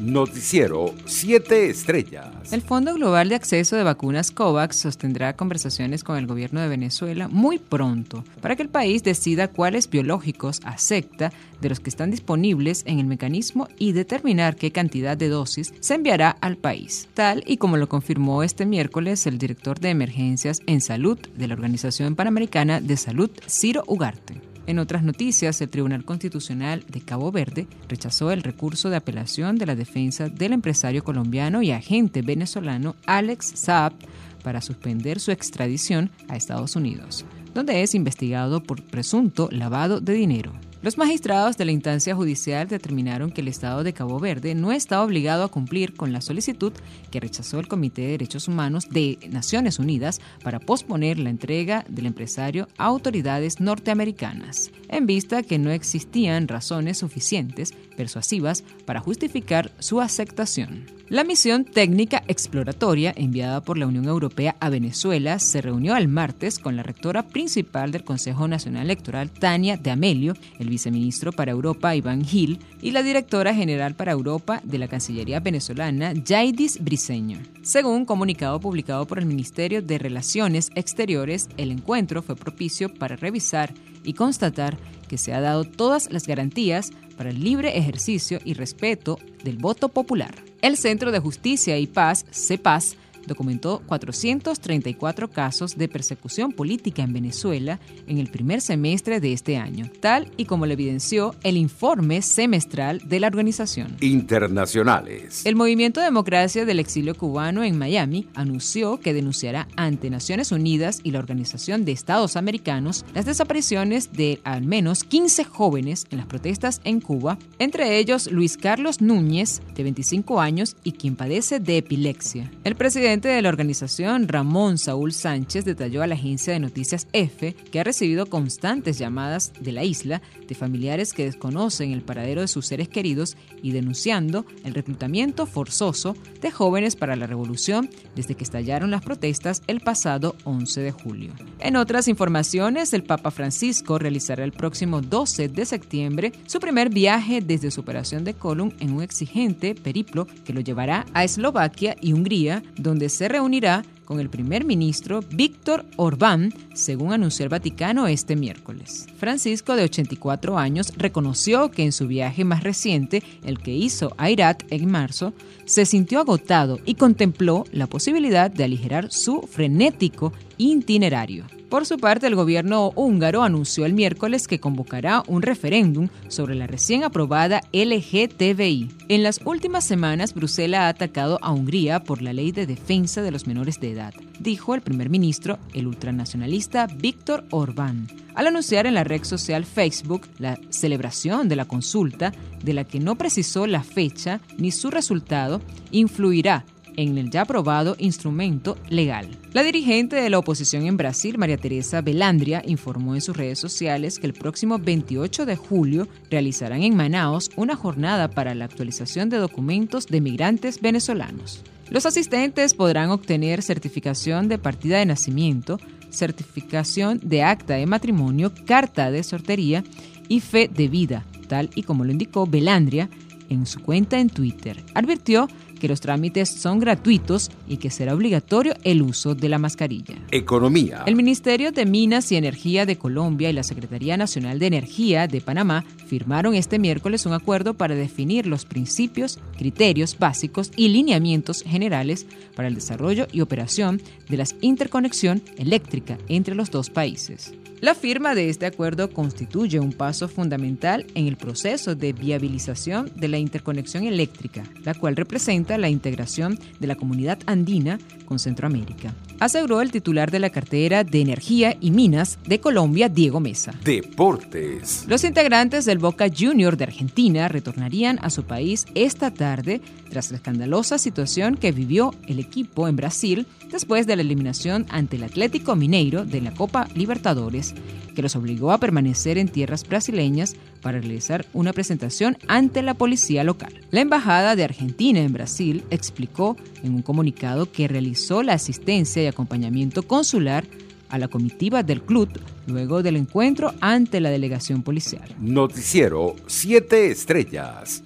Noticiero 7 Estrellas. El Fondo Global de Acceso de Vacunas COVAX sostendrá conversaciones con el gobierno de Venezuela muy pronto para que el país decida cuáles biológicos acepta de los que están disponibles en el mecanismo y determinar qué cantidad de dosis se enviará al país, tal y como lo confirmó este miércoles el director de emergencias en salud de la Organización Panamericana de Salud, Ciro Ugarte. En otras noticias, el Tribunal Constitucional de Cabo Verde rechazó el recurso de apelación de la defensa del empresario colombiano y agente venezolano Alex Saab para suspender su extradición a Estados Unidos, donde es investigado por presunto lavado de dinero. Los magistrados de la instancia judicial determinaron que el Estado de Cabo Verde no está obligado a cumplir con la solicitud que rechazó el Comité de Derechos Humanos de Naciones Unidas para posponer la entrega del empresario a autoridades norteamericanas, en vista que no existían razones suficientes persuasivas para justificar su aceptación. La misión técnica exploratoria enviada por la Unión Europea a Venezuela se reunió el martes con la rectora principal del Consejo Nacional Electoral, Tania de Amelio, el viceministro para Europa, Iván Gil, y la directora general para Europa de la Cancillería venezolana, Jaidis Briceño. Según un comunicado publicado por el Ministerio de Relaciones Exteriores, el encuentro fue propicio para revisar y constatar que se ha dado todas las garantías para el libre ejercicio y respeto del voto popular. El Centro de Justicia y Paz, CEPAS, documentó 434 casos de persecución política en Venezuela en el primer semestre de este año, tal y como lo evidenció el informe semestral de la organización. Internacionales. El Movimiento Democracia del Exilio Cubano en Miami anunció que denunciará ante Naciones Unidas y la Organización de Estados Americanos las desapariciones de al menos 15 jóvenes en las protestas en Cuba, entre ellos Luis Carlos Núñez, de 25 años y quien padece de epilepsia. El presidente de la organización, Ramón Saúl Sánchez, detalló a la agencia de noticias EFE que ha recibido constantes llamadas de la isla de familiares que desconocen el paradero de sus seres queridos y denunciando el reclutamiento forzoso de jóvenes para la revolución desde que estallaron las protestas el pasado 11 de julio. En otras informaciones, el Papa Francisco realizará el próximo 12 de septiembre su primer viaje desde su operación de Column en un exigente periplo que lo llevará a Eslovaquia y Hungría, donde se reunirá con el primer ministro Víctor Orbán, según anunció el Vaticano este miércoles. Francisco, de 84 años, reconoció que en su viaje más reciente, el que hizo a Irak en marzo, se sintió agotado y contempló la posibilidad de aligerar su frenético itinerario. Por su parte, el gobierno húngaro anunció el miércoles que convocará un referéndum sobre la recién aprobada LGTBI. En las últimas semanas, Bruselas ha atacado a Hungría por la ley de defensa de los menores de edad, dijo el primer ministro, el ultranacionalista Víctor Orbán, al anunciar en la red social Facebook la celebración de la consulta, de la que no precisó la fecha ni su resultado, influirá en el ya aprobado instrumento legal. La dirigente de la oposición en Brasil, María Teresa Belandria, informó en sus redes sociales que el próximo 28 de julio realizarán en Manaos una jornada para la actualización de documentos de migrantes venezolanos. Los asistentes podrán obtener certificación de partida de nacimiento, certificación de acta de matrimonio, carta de sortería y fe de vida, tal y como lo indicó Belandria en su cuenta en Twitter. Advirtió que los trámites son gratuitos y que será obligatorio el uso de la mascarilla. Economía. El Ministerio de Minas y Energía de Colombia y la Secretaría Nacional de Energía de Panamá firmaron este miércoles un acuerdo para definir los principios, criterios básicos y lineamientos generales para el desarrollo y operación de la interconexión eléctrica entre los dos países. La firma de este acuerdo constituye un paso fundamental en el proceso de viabilización de la interconexión eléctrica, la cual representa la integración de la comunidad andina con Centroamérica, aseguró el titular de la cartera de Energía y Minas de Colombia, Diego Mesa. Deportes. Los integrantes del Boca Junior de Argentina retornarían a su país esta tarde tras la escandalosa situación que vivió el equipo en Brasil después de la eliminación ante el Atlético Mineiro de la Copa Libertadores, que los obligó a permanecer en tierras brasileñas para realizar una presentación ante la policía local. La Embajada de Argentina en Brasil explicó en un comunicado que realizó la asistencia y acompañamiento consular a la comitiva del club luego del encuentro ante la delegación policial. Noticiero 7 Estrellas.